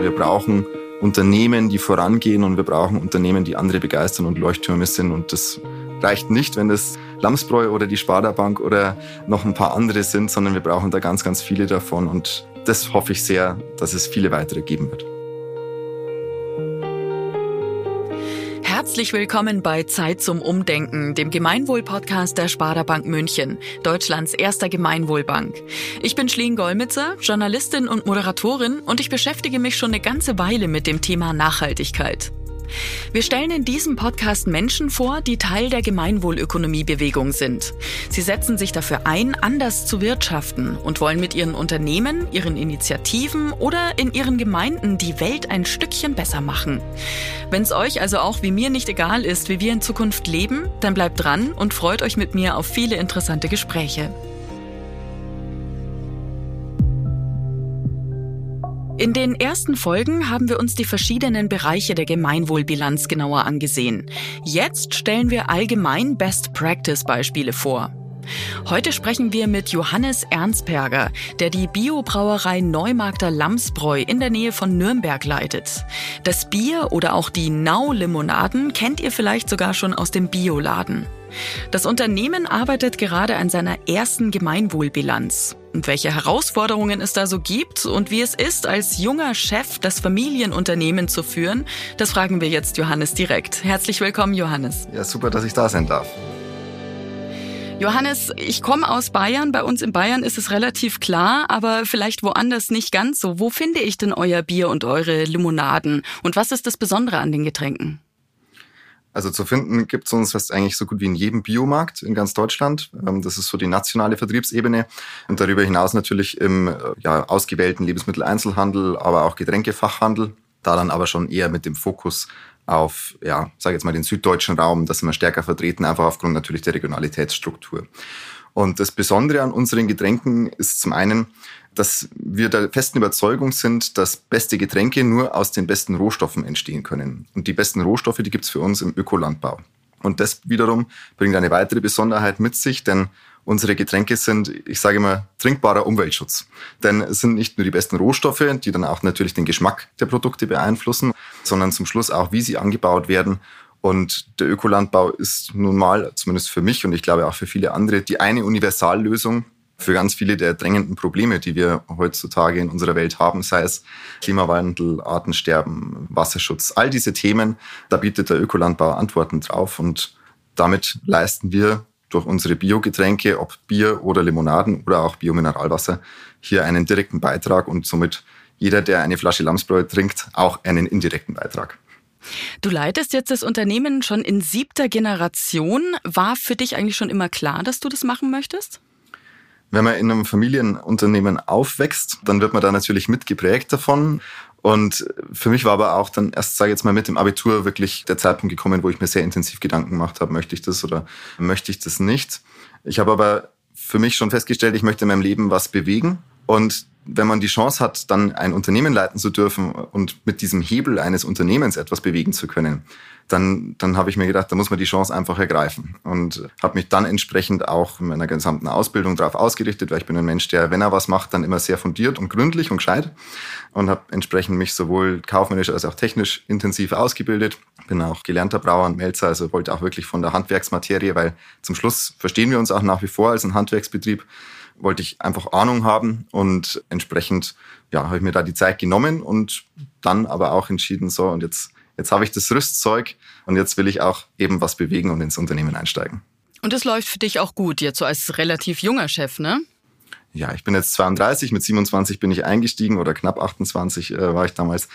Wir brauchen Unternehmen, die vorangehen und wir brauchen Unternehmen, die andere begeistern und Leuchttürme sind. Und das reicht nicht, wenn das Lamsbräu oder die Sparda Bank oder noch ein paar andere sind, sondern wir brauchen da ganz, ganz viele davon. Und das hoffe ich sehr, dass es viele weitere geben wird. Herzlich willkommen bei Zeit zum Umdenken, dem Gemeinwohl-Podcast der Sparda Bank München, Deutschlands erster Gemeinwohlbank. Ich bin Schleen Golmitzer, Journalistin und Moderatorin und ich beschäftige mich schon eine ganze Weile mit dem Thema Nachhaltigkeit. Wir stellen in diesem Podcast Menschen vor, die Teil der Gemeinwohlökonomiebewegung sind. Sie setzen sich dafür ein, anders zu wirtschaften und wollen mit ihren Unternehmen, ihren Initiativen oder in ihren Gemeinden die Welt ein Stückchen besser machen. Wenn es euch also auch wie mir nicht egal ist, wie wir in Zukunft leben, dann bleibt dran und freut euch mit mir auf viele interessante Gespräche. In den ersten Folgen haben wir uns die verschiedenen Bereiche der Gemeinwohlbilanz genauer angesehen. Jetzt stellen wir allgemein Best Practice Beispiele vor. Heute sprechen wir mit Johannes Ernstberger, der die Biobrauerei Neumarkter Lamsbräu in der Nähe von Nürnberg leitet. Das Bier oder auch die Nau-Limonaden kennt ihr vielleicht sogar schon aus dem Bioladen. Das Unternehmen arbeitet gerade an seiner ersten Gemeinwohlbilanz. Und welche Herausforderungen es da so gibt und wie es ist, als junger Chef das Familienunternehmen zu führen, das fragen wir jetzt Johannes direkt. Herzlich willkommen, Johannes. Ja, super, dass ich da sein darf. Johannes, ich komme aus Bayern. Bei uns in Bayern ist es relativ klar, aber vielleicht woanders nicht ganz so. Wo finde ich denn euer Bier und eure Limonaden? Und was ist das Besondere an den Getränken? Also zu finden gibt es uns fast eigentlich so gut wie in jedem Biomarkt in ganz Deutschland. Ähm, das ist so die nationale Vertriebsebene. Und darüber hinaus natürlich im äh, ja, ausgewählten Lebensmitteleinzelhandel, aber auch Getränkefachhandel. Da dann aber schon eher mit dem Fokus auf, ja, sage jetzt mal den süddeutschen Raum, das sind wir stärker vertreten, einfach aufgrund natürlich der Regionalitätsstruktur. Und das Besondere an unseren Getränken ist zum einen, dass wir der festen Überzeugung sind, dass beste Getränke nur aus den besten Rohstoffen entstehen können. Und die besten Rohstoffe, die gibt's für uns im Ökolandbau. Und das wiederum bringt eine weitere Besonderheit mit sich, denn unsere Getränke sind, ich sage immer, trinkbarer Umweltschutz. Denn es sind nicht nur die besten Rohstoffe, die dann auch natürlich den Geschmack der Produkte beeinflussen, sondern zum Schluss auch, wie sie angebaut werden. Und der Ökolandbau ist nun mal, zumindest für mich und ich glaube auch für viele andere, die eine Universallösung für ganz viele der drängenden Probleme, die wir heutzutage in unserer Welt haben, sei es Klimawandel, Artensterben, Wasserschutz, all diese Themen, da bietet der Ökolandbau Antworten drauf und damit leisten wir durch unsere Biogetränke, ob Bier oder Limonaden oder auch Biomineralwasser, hier einen direkten Beitrag und somit jeder, der eine Flasche Lamsbräu trinkt, auch einen indirekten Beitrag. Du leitest jetzt das Unternehmen schon in siebter Generation. War für dich eigentlich schon immer klar, dass du das machen möchtest? Wenn man in einem Familienunternehmen aufwächst, dann wird man da natürlich mitgeprägt davon. Und für mich war aber auch dann erst, sage ich jetzt mal, mit dem Abitur wirklich der Zeitpunkt gekommen, wo ich mir sehr intensiv Gedanken gemacht habe, möchte ich das oder möchte ich das nicht. Ich habe aber für mich schon festgestellt, ich möchte in meinem Leben was bewegen. Und wenn man die Chance hat, dann ein Unternehmen leiten zu dürfen und mit diesem Hebel eines Unternehmens etwas bewegen zu können, dann, dann habe ich mir gedacht, da muss man die Chance einfach ergreifen. Und habe mich dann entsprechend auch in meiner gesamten Ausbildung darauf ausgerichtet, weil ich bin ein Mensch, der, wenn er was macht, dann immer sehr fundiert und gründlich und gescheit. Und habe entsprechend mich sowohl kaufmännisch als auch technisch intensiv ausgebildet. Bin auch gelernter Brauer und Melzer, also wollte auch wirklich von der Handwerksmaterie, weil zum Schluss verstehen wir uns auch nach wie vor als ein Handwerksbetrieb wollte ich einfach Ahnung haben und entsprechend ja, habe ich mir da die Zeit genommen und dann aber auch entschieden, so und jetzt, jetzt habe ich das Rüstzeug und jetzt will ich auch eben was bewegen und ins Unternehmen einsteigen. Und das läuft für dich auch gut, jetzt so als relativ junger Chef, ne? Ja, ich bin jetzt 32, mit 27 bin ich eingestiegen oder knapp 28 äh, war ich damals.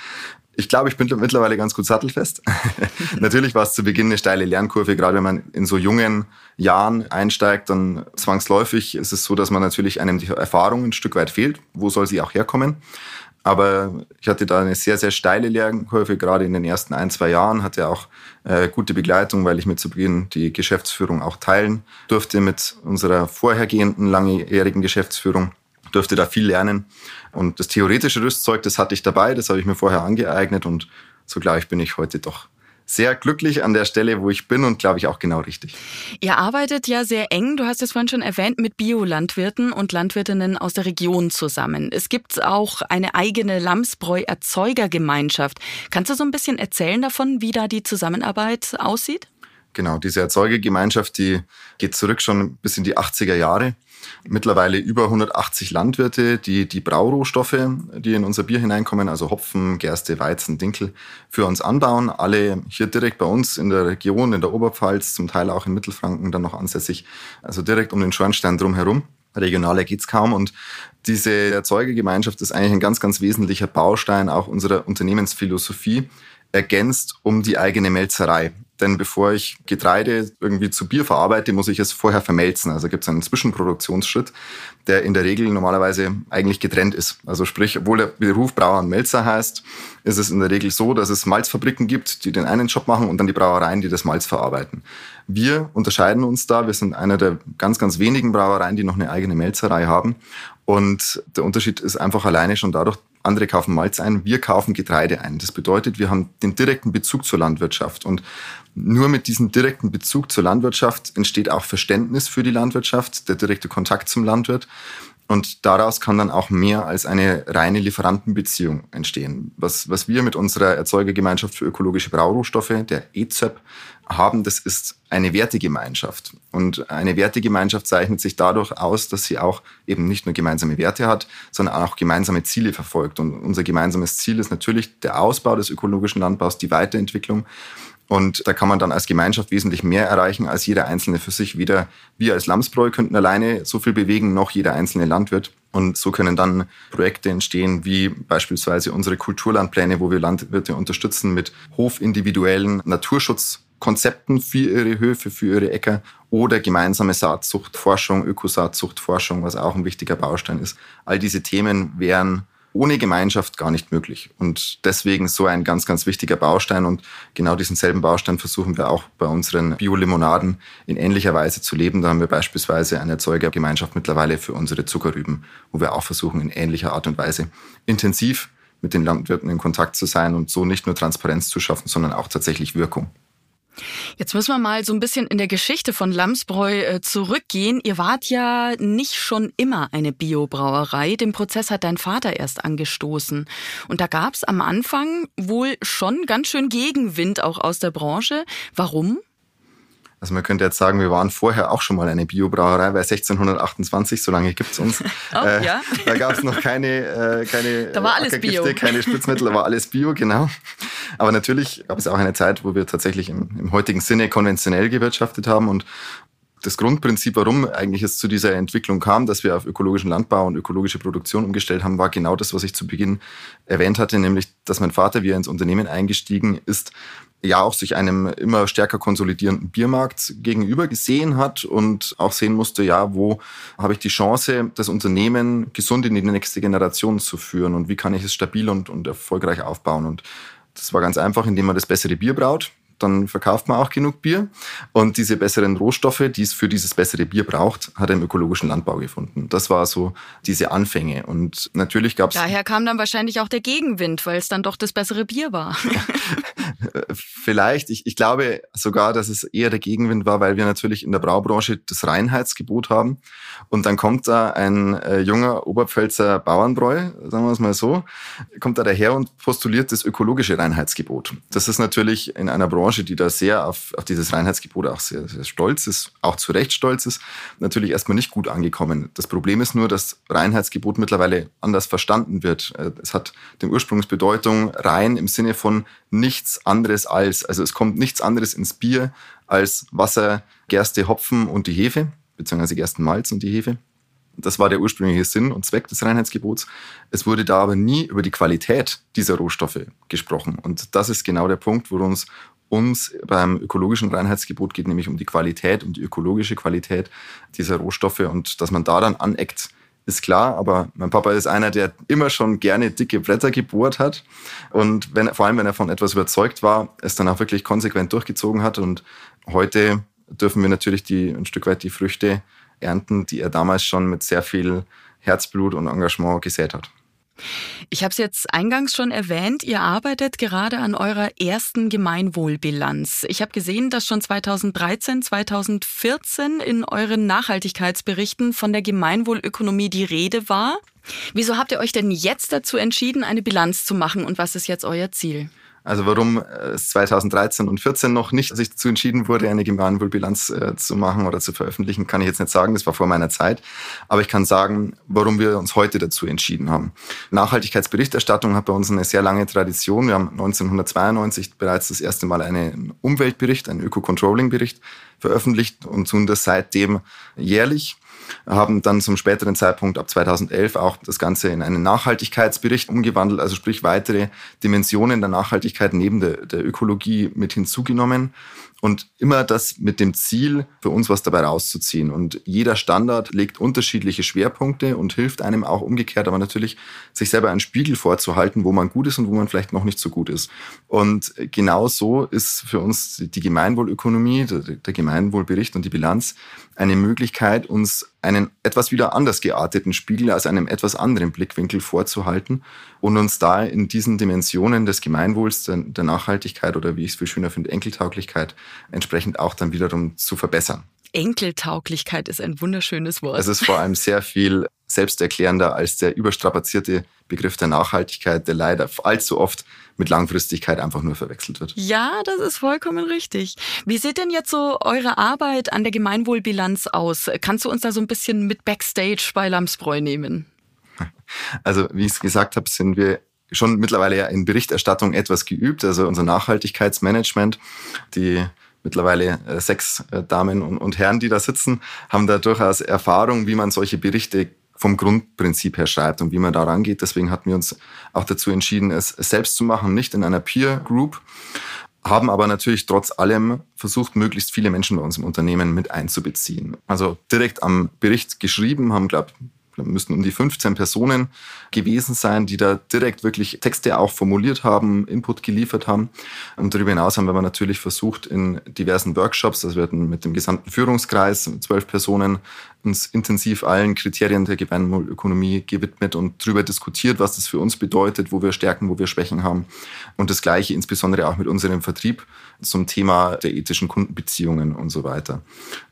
Ich glaube, ich bin mittlerweile ganz gut sattelfest. Natürlich war es zu Beginn eine steile Lernkurve, gerade wenn man in so jungen Jahren einsteigt, dann zwangsläufig ist es so, dass man natürlich einem die Erfahrung ein Stück weit fehlt. Wo soll sie auch herkommen? Aber ich hatte da eine sehr, sehr steile Lernkurve, gerade in den ersten ein, zwei Jahren, hatte auch äh, gute Begleitung, weil ich mit zu Beginn die Geschäftsführung auch teilen durfte mit unserer vorhergehenden langjährigen Geschäftsführung durfte da viel lernen. Und das theoretische Rüstzeug, das hatte ich dabei, das habe ich mir vorher angeeignet und so glaube ich, bin ich heute doch sehr glücklich an der Stelle, wo ich bin und glaube ich auch genau richtig. Ihr arbeitet ja sehr eng, du hast es vorhin schon erwähnt, mit Biolandwirten und Landwirtinnen aus der Region zusammen. Es gibt auch eine eigene Lamsbräu-Erzeugergemeinschaft. Kannst du so ein bisschen erzählen davon, wie da die Zusammenarbeit aussieht? Genau, diese Erzeugergemeinschaft, die geht zurück schon bis in die 80er Jahre mittlerweile über 180 Landwirte, die die Braurohstoffe, die in unser Bier hineinkommen, also Hopfen, Gerste, Weizen, Dinkel, für uns anbauen. Alle hier direkt bei uns in der Region, in der Oberpfalz, zum Teil auch in Mittelfranken dann noch ansässig, also direkt um den Schornstein drumherum. Regionaler geht's kaum. Und diese Erzeugergemeinschaft ist eigentlich ein ganz, ganz wesentlicher Baustein auch unserer Unternehmensphilosophie, ergänzt um die eigene Melzerei. Denn bevor ich Getreide irgendwie zu Bier verarbeite, muss ich es vorher vermelzen. Also gibt es einen Zwischenproduktionsschritt, der in der Regel normalerweise eigentlich getrennt ist. Also sprich, obwohl der Beruf Brauer und Melzer heißt, ist es in der Regel so, dass es Malzfabriken gibt, die den einen Job machen und dann die Brauereien, die das Malz verarbeiten. Wir unterscheiden uns da. Wir sind einer der ganz, ganz wenigen Brauereien, die noch eine eigene Melzerei haben. Und der Unterschied ist einfach alleine schon dadurch, andere kaufen Malz ein, wir kaufen Getreide ein. Das bedeutet, wir haben den direkten Bezug zur Landwirtschaft. Und nur mit diesem direkten Bezug zur Landwirtschaft entsteht auch Verständnis für die Landwirtschaft, der direkte Kontakt zum Landwirt. Und daraus kann dann auch mehr als eine reine Lieferantenbeziehung entstehen. Was, was wir mit unserer Erzeugergemeinschaft für ökologische Braurohstoffe, der EZEP, haben, das ist eine Wertegemeinschaft. Und eine Wertegemeinschaft zeichnet sich dadurch aus, dass sie auch eben nicht nur gemeinsame Werte hat, sondern auch gemeinsame Ziele verfolgt. Und unser gemeinsames Ziel ist natürlich der Ausbau des ökologischen Landbaus, die Weiterentwicklung. Und da kann man dann als Gemeinschaft wesentlich mehr erreichen als jeder Einzelne für sich. Weder wir als Lamsbräu könnten alleine so viel bewegen, noch jeder einzelne Landwirt. Und so können dann Projekte entstehen, wie beispielsweise unsere Kulturlandpläne, wo wir Landwirte unterstützen mit hofindividuellen Naturschutzkonzepten für ihre Höfe, für ihre Äcker oder gemeinsame Saatzuchtforschung, Ökosaatzuchtforschung, was auch ein wichtiger Baustein ist. All diese Themen wären ohne Gemeinschaft gar nicht möglich. Und deswegen so ein ganz, ganz wichtiger Baustein. Und genau diesen selben Baustein versuchen wir auch bei unseren Biolimonaden in ähnlicher Weise zu leben. Da haben wir beispielsweise eine Erzeugergemeinschaft mittlerweile für unsere Zuckerrüben, wo wir auch versuchen, in ähnlicher Art und Weise intensiv mit den Landwirten in Kontakt zu sein und so nicht nur Transparenz zu schaffen, sondern auch tatsächlich Wirkung. Jetzt müssen wir mal so ein bisschen in der Geschichte von Lamsbräu äh, zurückgehen. Ihr wart ja nicht schon immer eine Biobrauerei. Den Prozess hat dein Vater erst angestoßen. Und da gab es am Anfang wohl schon ganz schön Gegenwind auch aus der Branche. Warum? Also man könnte jetzt sagen, wir waren vorher auch schon mal eine Biobrauerei, weil 1628, so lange gibt's uns. oh, äh, ja. Da gab es noch keine, äh, keine da war alles Bio. keine Spritzmittel, da war alles Bio, genau. Aber natürlich gab es auch eine Zeit, wo wir tatsächlich im, im heutigen Sinne konventionell gewirtschaftet haben und das Grundprinzip, warum eigentlich es zu dieser Entwicklung kam, dass wir auf ökologischen Landbau und ökologische Produktion umgestellt haben, war genau das, was ich zu Beginn erwähnt hatte, nämlich, dass mein Vater, wie er ins Unternehmen eingestiegen ist, ja auch sich einem immer stärker konsolidierenden Biermarkt gegenüber gesehen hat und auch sehen musste, ja, wo habe ich die Chance, das Unternehmen gesund in die nächste Generation zu führen und wie kann ich es stabil und, und erfolgreich aufbauen. Und das war ganz einfach, indem man das bessere Bier braut dann verkauft man auch genug Bier. Und diese besseren Rohstoffe, die es für dieses bessere Bier braucht, hat er im ökologischen Landbau gefunden. Das war so diese Anfänge. Und natürlich gab es. Daher kam dann wahrscheinlich auch der Gegenwind, weil es dann doch das bessere Bier war. Vielleicht. Ich, ich glaube sogar, dass es eher der Gegenwind war, weil wir natürlich in der Braubranche das Reinheitsgebot haben. Und dann kommt da ein äh, junger Oberpfälzer Bauernbräu, sagen wir es mal so, kommt da daher und postuliert das ökologische Reinheitsgebot. Das ist natürlich in einer Branche Branche, die da sehr auf, auf dieses Reinheitsgebot auch sehr, sehr stolz ist, auch zu Recht stolz ist, natürlich erstmal nicht gut angekommen. Das Problem ist nur, dass Reinheitsgebot mittlerweile anders verstanden wird. Äh, es hat den Ursprungsbedeutung rein im Sinne von nichts anderes als. Also es kommt nichts anderes ins Bier als Wasser, Gerste, Hopfen und die Hefe, beziehungsweise Gerstenmalz und die Hefe. Das war der ursprüngliche Sinn und Zweck des Reinheitsgebots. Es wurde da aber nie über die Qualität dieser Rohstoffe gesprochen. Und das ist genau der Punkt, wo uns uns beim ökologischen Reinheitsgebot geht nämlich um die Qualität, um die ökologische Qualität dieser Rohstoffe und dass man da dann aneckt, ist klar, aber mein Papa ist einer, der immer schon gerne dicke Bretter gebohrt hat. Und wenn, vor allem, wenn er von etwas überzeugt war, es dann auch wirklich konsequent durchgezogen hat. Und heute dürfen wir natürlich die, ein Stück weit die Früchte ernten, die er damals schon mit sehr viel Herzblut und Engagement gesät hat. Ich habe es jetzt eingangs schon erwähnt, ihr arbeitet gerade an eurer ersten Gemeinwohlbilanz. Ich habe gesehen, dass schon 2013, 2014 in euren Nachhaltigkeitsberichten von der Gemeinwohlökonomie die Rede war. Wieso habt ihr euch denn jetzt dazu entschieden, eine Bilanz zu machen und was ist jetzt euer Ziel? Also warum es 2013 und 14 noch nicht sich dazu entschieden wurde, eine Gemeinwohlbilanz äh, zu machen oder zu veröffentlichen, kann ich jetzt nicht sagen. Das war vor meiner Zeit. Aber ich kann sagen, warum wir uns heute dazu entschieden haben. Nachhaltigkeitsberichterstattung hat bei uns eine sehr lange Tradition. Wir haben 1992 bereits das erste Mal einen Umweltbericht, einen Öko-Controlling-Bericht veröffentlicht und tun das seitdem jährlich haben dann zum späteren Zeitpunkt ab 2011 auch das Ganze in einen Nachhaltigkeitsbericht umgewandelt, also sprich weitere Dimensionen der Nachhaltigkeit neben der, der Ökologie mit hinzugenommen und immer das mit dem Ziel, für uns was dabei rauszuziehen. Und jeder Standard legt unterschiedliche Schwerpunkte und hilft einem auch umgekehrt, aber natürlich sich selber einen Spiegel vorzuhalten, wo man gut ist und wo man vielleicht noch nicht so gut ist. Und genau so ist für uns die Gemeinwohlökonomie, der Gemeinwohlbericht und die Bilanz eine Möglichkeit, uns einen etwas wieder anders gearteten Spiegel aus einem etwas anderen Blickwinkel vorzuhalten und uns da in diesen Dimensionen des Gemeinwohls, der, Nachhaltigkeit oder wie ich es viel schöner finde, Enkeltauglichkeit entsprechend auch dann wiederum zu verbessern. Enkeltauglichkeit ist ein wunderschönes Wort. Es ist vor allem sehr viel selbsterklärender als der überstrapazierte Begriff der Nachhaltigkeit, der leider allzu oft mit Langfristigkeit einfach nur verwechselt wird. Ja, das ist vollkommen richtig. Wie sieht denn jetzt so eure Arbeit an der Gemeinwohlbilanz aus? Kannst du uns da so ein bisschen mit Backstage bei Lamsbräu nehmen? Also, wie ich es gesagt habe, sind wir schon mittlerweile ja in Berichterstattung etwas geübt. Also unser Nachhaltigkeitsmanagement, die mittlerweile äh, sechs äh, Damen und Herren, die da sitzen, haben da durchaus Erfahrung, wie man solche Berichte vom Grundprinzip her schreibt und wie man da rangeht. Deswegen hatten wir uns auch dazu entschieden, es selbst zu machen, nicht in einer Peer Group, haben aber natürlich trotz allem versucht, möglichst viele Menschen bei uns im Unternehmen mit einzubeziehen. Also direkt am Bericht geschrieben haben, glaube müssten um die 15 Personen gewesen sein, die da direkt wirklich Texte auch formuliert haben, Input geliefert haben. Und darüber hinaus haben wir natürlich versucht, in diversen Workshops, das werden mit dem gesamten Führungskreis, zwölf Personen, uns intensiv allen Kriterien der Gemeinwohlökonomie gewidmet und darüber diskutiert, was das für uns bedeutet, wo wir Stärken, wo wir Schwächen haben. Und das Gleiche insbesondere auch mit unserem Vertrieb zum Thema der ethischen Kundenbeziehungen und so weiter.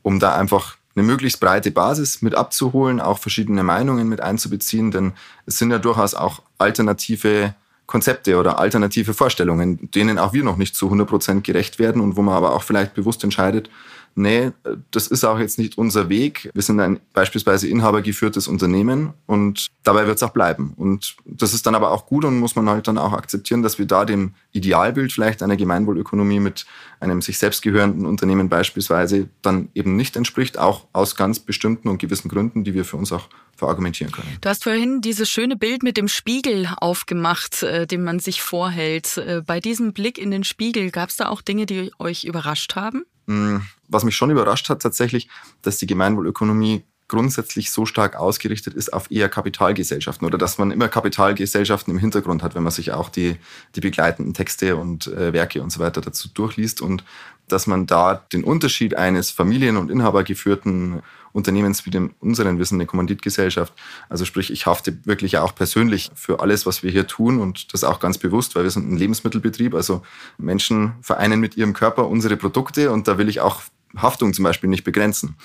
Um da einfach eine möglichst breite Basis mit abzuholen, auch verschiedene Meinungen mit einzubeziehen, denn es sind ja durchaus auch alternative Konzepte oder alternative Vorstellungen, denen auch wir noch nicht zu 100 Prozent gerecht werden und wo man aber auch vielleicht bewusst entscheidet, nee, das ist auch jetzt nicht unser Weg. Wir sind ein beispielsweise inhabergeführtes Unternehmen und dabei wird es auch bleiben. Und das ist dann aber auch gut und muss man halt dann auch akzeptieren, dass wir da dem Idealbild vielleicht einer Gemeinwohlökonomie mit einem sich selbst gehörenden Unternehmen beispielsweise dann eben nicht entspricht, auch aus ganz bestimmten und gewissen Gründen, die wir für uns auch verargumentieren können. Du hast vorhin dieses schöne Bild mit dem Spiegel aufgemacht, äh, dem man sich vorhält. Äh, bei diesem Blick in den Spiegel gab es da auch Dinge, die euch überrascht haben? Mm, was mich schon überrascht hat tatsächlich, dass die Gemeinwohlökonomie grundsätzlich so stark ausgerichtet ist auf eher Kapitalgesellschaften oder dass man immer Kapitalgesellschaften im Hintergrund hat, wenn man sich auch die, die begleitenden Texte und äh, Werke und so weiter dazu durchliest und dass man da den Unterschied eines familien- und inhabergeführten Unternehmens wie dem unseren Wissen eine Kommanditgesellschaft. Also sprich, ich hafte wirklich auch persönlich für alles, was wir hier tun und das auch ganz bewusst, weil wir sind ein Lebensmittelbetrieb. Also Menschen vereinen mit ihrem Körper unsere Produkte und da will ich auch Haftung zum Beispiel nicht begrenzen.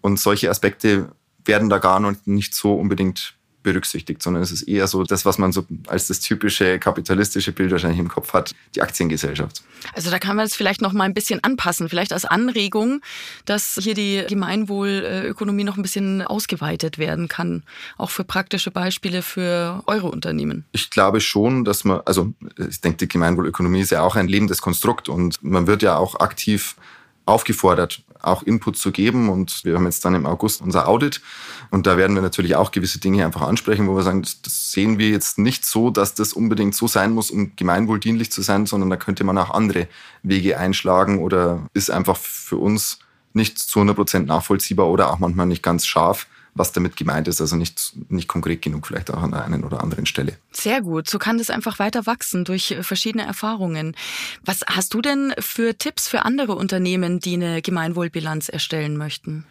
Und solche Aspekte werden da gar nicht so unbedingt berücksichtigt, sondern es ist eher so das, was man so als das typische kapitalistische Bild wahrscheinlich im Kopf hat, die Aktiengesellschaft. Also da kann man es vielleicht noch mal ein bisschen anpassen, vielleicht als Anregung, dass hier die Gemeinwohlökonomie noch ein bisschen ausgeweitet werden kann, auch für praktische Beispiele für eure Unternehmen. Ich glaube schon, dass man, also ich denke, die Gemeinwohlökonomie ist ja auch ein lebendes Konstrukt und man wird ja auch aktiv aufgefordert, auch Input zu geben. Und wir haben jetzt dann im August unser Audit. Und da werden wir natürlich auch gewisse Dinge einfach ansprechen, wo wir sagen, das sehen wir jetzt nicht so, dass das unbedingt so sein muss, um gemeinwohldienlich zu sein, sondern da könnte man auch andere Wege einschlagen oder ist einfach für uns nicht zu 100 Prozent nachvollziehbar oder auch manchmal nicht ganz scharf was damit gemeint ist. Also nicht, nicht konkret genug, vielleicht auch an der einen oder anderen Stelle. Sehr gut. So kann das einfach weiter wachsen durch äh, verschiedene Erfahrungen. Was hast du denn für Tipps für andere Unternehmen, die eine Gemeinwohlbilanz erstellen möchten?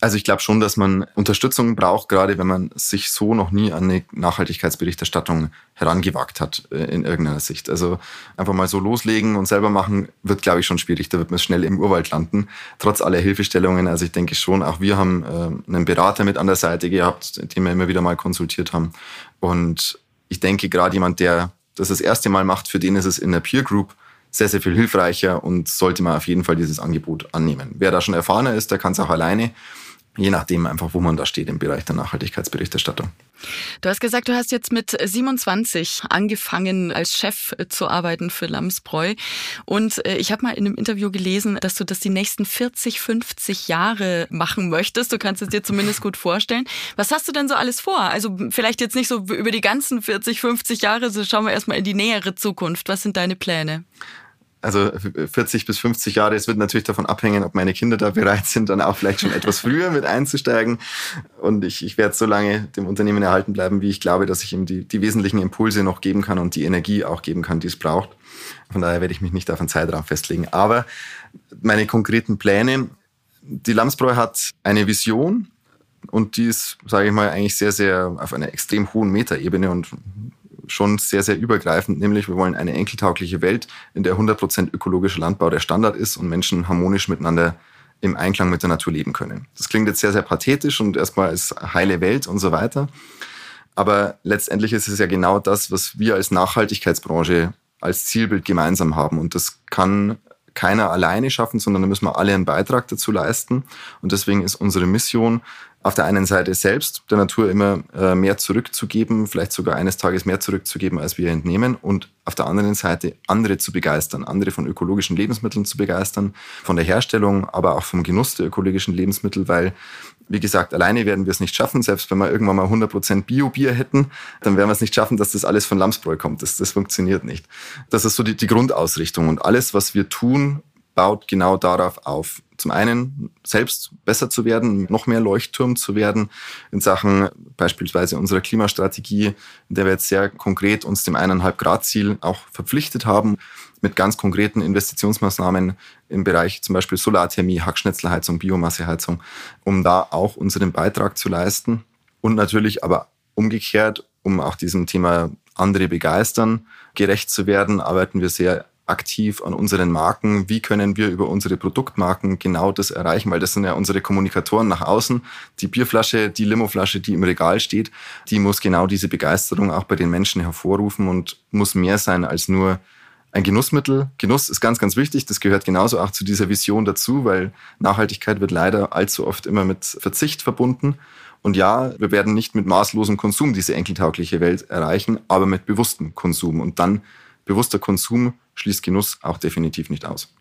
Also ich glaube schon, dass man Unterstützung braucht, gerade wenn man sich so noch nie an eine Nachhaltigkeitsberichterstattung herangewagt hat äh, in irgendeiner Sicht. Also einfach mal so loslegen und selber machen, wird, glaube ich, schon schwierig. Da wird man schnell im Urwald landen, trotz aller Hilfestellungen. Also ich denke schon, auch wir haben äh, einen Berater mit an der Seite gehabt, den wir immer wieder mal konsultiert haben. Und ich denke, gerade jemand, der das das erste Mal macht, für den ist es in der Peer Group sehr, sehr viel hilfreicher und sollte man auf jeden Fall dieses Angebot annehmen. Wer da schon erfahrener ist, der kann es auch alleine je nachdem einfach, wo man da steht im Bereich der Nachhaltigkeitsberichterstattung. Du hast gesagt, du hast jetzt mit 27 angefangen, als Chef zu arbeiten für Lamsbräu. Und äh, ich habe mal in einem Interview gelesen, dass du das die nächsten 40, 50 Jahre machen möchtest. Du kannst es dir zumindest gut vorstellen. Was hast du denn so alles vor? Also vielleicht jetzt nicht so über die ganzen 40, 50 Jahre, so schauen wir erstmal in die nähere Zukunft. Was sind deine Pläne? Also 40 bis 50 Jahre, es wird natürlich davon abhängen, ob meine Kinder da bereit sind, dann auch vielleicht schon etwas früher mit einzusteigen. Und ich, ich werde so lange dem Unternehmen erhalten bleiben, wie ich glaube, dass ich ihm die, die wesentlichen Impulse noch geben kann und die Energie auch geben kann, die es braucht. Von daher werde ich mich nicht auf einen Zeitraum festlegen. Aber meine konkreten Pläne, die Lamsbräu hat eine Vision und die ist, sage ich mal, eigentlich sehr, sehr auf einer extrem hohen Metaebene und schon sehr, sehr übergreifend, nämlich wir wollen eine enkeltaugliche Welt, in der 100% ökologischer Landbau der Standard ist und Menschen harmonisch miteinander im Einklang mit der Natur leben können. Das klingt jetzt sehr, sehr pathetisch und erstmal als heile Welt und so weiter. Aber letztendlich ist es ja genau das, was wir als Nachhaltigkeitsbranche als Zielbild gemeinsam haben. Und das kann keiner alleine schaffen, sondern da müssen wir alle einen Beitrag dazu leisten. Und deswegen ist unsere Mission, auf der einen Seite selbst der Natur immer äh, mehr zurückzugeben, vielleicht sogar eines Tages mehr zurückzugeben, als wir entnehmen und auf der anderen Seite andere zu begeistern, andere von ökologischen Lebensmitteln zu begeistern, von der Herstellung, aber auch vom Genuss der ökologischen Lebensmittel, weil, wie gesagt, alleine werden wir es nicht schaffen, selbst wenn wir irgendwann mal 100% Bio-Bier hätten, dann werden wir es nicht schaffen, dass das alles von Lamsbräu kommt. Das, das funktioniert nicht. Das ist so die, die Grundausrichtung und alles, was wir tun, baut genau darauf auf. Zum einen selbst besser zu werden, noch mehr Leuchtturm zu werden in Sachen beispielsweise unserer Klimastrategie, in der wir jetzt sehr konkret uns dem eineinhalb Grad Ziel auch verpflichtet haben mit ganz konkreten Investitionsmaßnahmen im Bereich zum Beispiel Solarthermie, Hackschnitzelheizung, Biomasseheizung, um da auch unseren Beitrag zu leisten. Und natürlich aber umgekehrt, um auch diesem Thema andere begeistern, gerecht zu werden, arbeiten wir sehr aktiv an unseren Marken, wie können wir über unsere Produktmarken genau das erreichen, weil das sind ja unsere Kommunikatoren nach außen. Die Bierflasche, die Limoflasche, die im Regal steht, die muss genau diese Begeisterung auch bei den Menschen hervorrufen und muss mehr sein als nur ein Genussmittel. Genuss ist ganz, ganz wichtig. Das gehört genauso auch zu dieser Vision dazu, weil Nachhaltigkeit wird leider allzu oft immer mit Verzicht verbunden. Und ja, wir werden nicht mit maßlosem Konsum diese enkeltaugliche Welt erreichen, aber mit bewusstem Konsum. Und dann bewusster Konsum schließt Genuss auch definitiv nicht aus.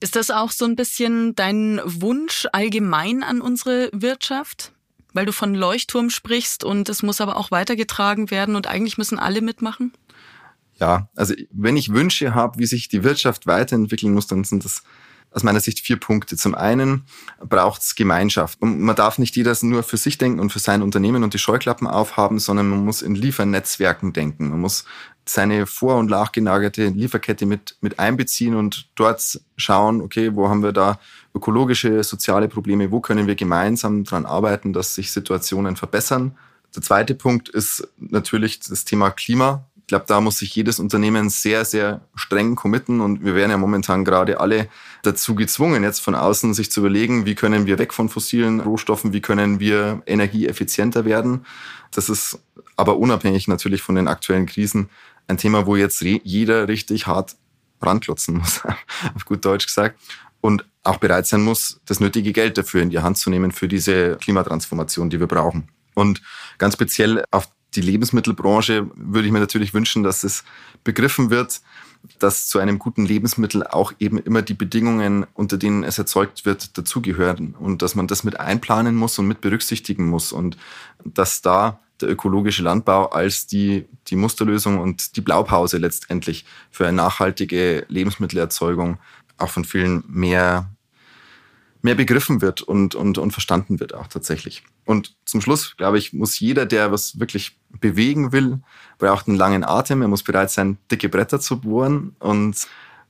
Ist das auch so ein bisschen dein Wunsch allgemein an unsere Wirtschaft? Weil du von Leuchtturm sprichst und es muss aber auch weitergetragen werden und eigentlich müssen alle mitmachen? Ja, also wenn ich Wünsche habe, wie sich die Wirtschaft weiterentwickeln muss, dann sind das aus meiner Sicht vier Punkte. Zum einen braucht es Gemeinschaft. Und man darf nicht jeder nur für sich denken und für sein Unternehmen und die Scheuklappen aufhaben, sondern man muss in Liefernetzwerken denken. Man muss seine vor- und nachgelagerte Lieferkette mit, mit einbeziehen und dort schauen, okay, wo haben wir da ökologische, soziale Probleme, wo können wir gemeinsam daran arbeiten, dass sich Situationen verbessern. Der zweite Punkt ist natürlich das Thema Klima. Ich glaube, da muss sich jedes Unternehmen sehr, sehr streng committen und wir werden ja momentan gerade alle dazu gezwungen, jetzt von außen sich zu überlegen, wie können wir weg von fossilen Rohstoffen, wie können wir energieeffizienter werden. Das ist aber unabhängig natürlich von den aktuellen Krisen ein Thema, wo jetzt jeder richtig hart ranklotzen muss, auf gut Deutsch gesagt. Und auch bereit sein muss, das nötige Geld dafür in die Hand zu nehmen für diese Klimatransformation, die wir brauchen. Und ganz speziell auf die Lebensmittelbranche würde ich mir natürlich wünschen, dass es begriffen wird, dass zu einem guten Lebensmittel auch eben immer die Bedingungen, unter denen es erzeugt wird, dazugehören und dass man das mit einplanen muss und mit berücksichtigen muss und dass da der ökologische Landbau als die, die Musterlösung und die Blaupause letztendlich für eine nachhaltige Lebensmittelerzeugung auch von vielen mehr, mehr begriffen wird und, und, und verstanden wird auch tatsächlich. Und zum Schluss, glaube ich, muss jeder, der was wirklich bewegen will, braucht einen langen Atem. Er muss bereit sein, dicke Bretter zu bohren und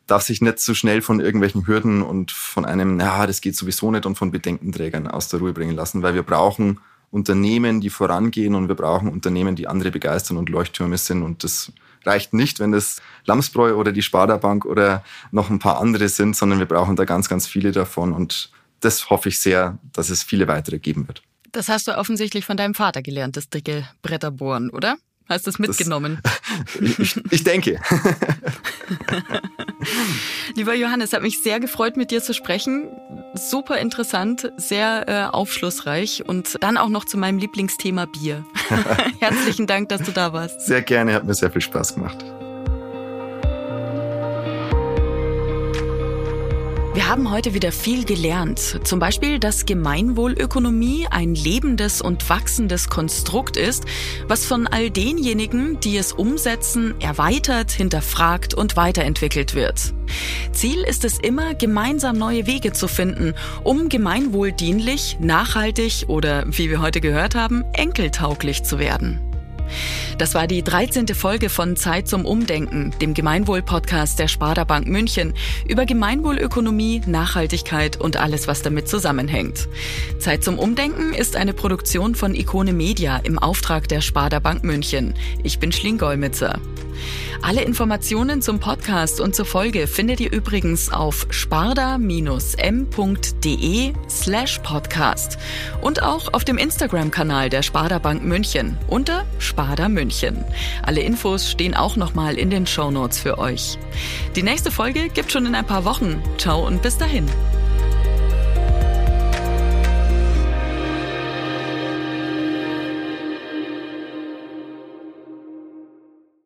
darf sich nicht so schnell von irgendwelchen Hürden und von einem, ja, das geht sowieso nicht und von Bedenkenträgern aus der Ruhe bringen lassen, weil wir brauchen Unternehmen, die vorangehen und wir brauchen Unternehmen, die andere begeistern und Leuchttürme sind und das reicht nicht, wenn das Lamsbräu oder die Sparda Bank oder noch ein paar andere sind, sondern wir brauchen da ganz, ganz viele davon und das hoffe ich sehr, dass es viele weitere geben wird. Das hast du offensichtlich von deinem Vater gelernt, das dicke Bretterbohren, oder? Hast du es mitgenommen? Das, ich, ich denke. Lieber Johannes, hat mich sehr gefreut, mit dir zu sprechen. Super interessant, sehr äh, aufschlussreich und dann auch noch zu meinem Lieblingsthema Bier. Herzlichen Dank, dass du da warst. Sehr gerne, hat mir sehr viel Spaß gemacht. Wir haben heute wieder viel gelernt. Zum Beispiel, dass Gemeinwohlökonomie ein lebendes und wachsendes Konstrukt ist, was von all denjenigen, die es umsetzen, erweitert, hinterfragt und weiterentwickelt wird. Ziel ist es immer, gemeinsam neue Wege zu finden, um gemeinwohldienlich, nachhaltig oder, wie wir heute gehört haben, enkeltauglich zu werden. Das war die 13. Folge von Zeit zum Umdenken, dem Gemeinwohl-Podcast der Sparda Bank München über Gemeinwohlökonomie, Nachhaltigkeit und alles, was damit zusammenhängt. Zeit zum Umdenken ist eine Produktion von Ikone Media im Auftrag der Sparda Bank München. Ich bin Schling-Golmitzer. Alle Informationen zum Podcast und zur Folge findet ihr übrigens auf sparda-m.de slash podcast und auch auf dem Instagram-Kanal der Sparda Bank München unter Sparda München. Alle Infos stehen auch nochmal in den Show Notes für euch. Die nächste Folge gibt schon in ein paar Wochen. Ciao und bis dahin.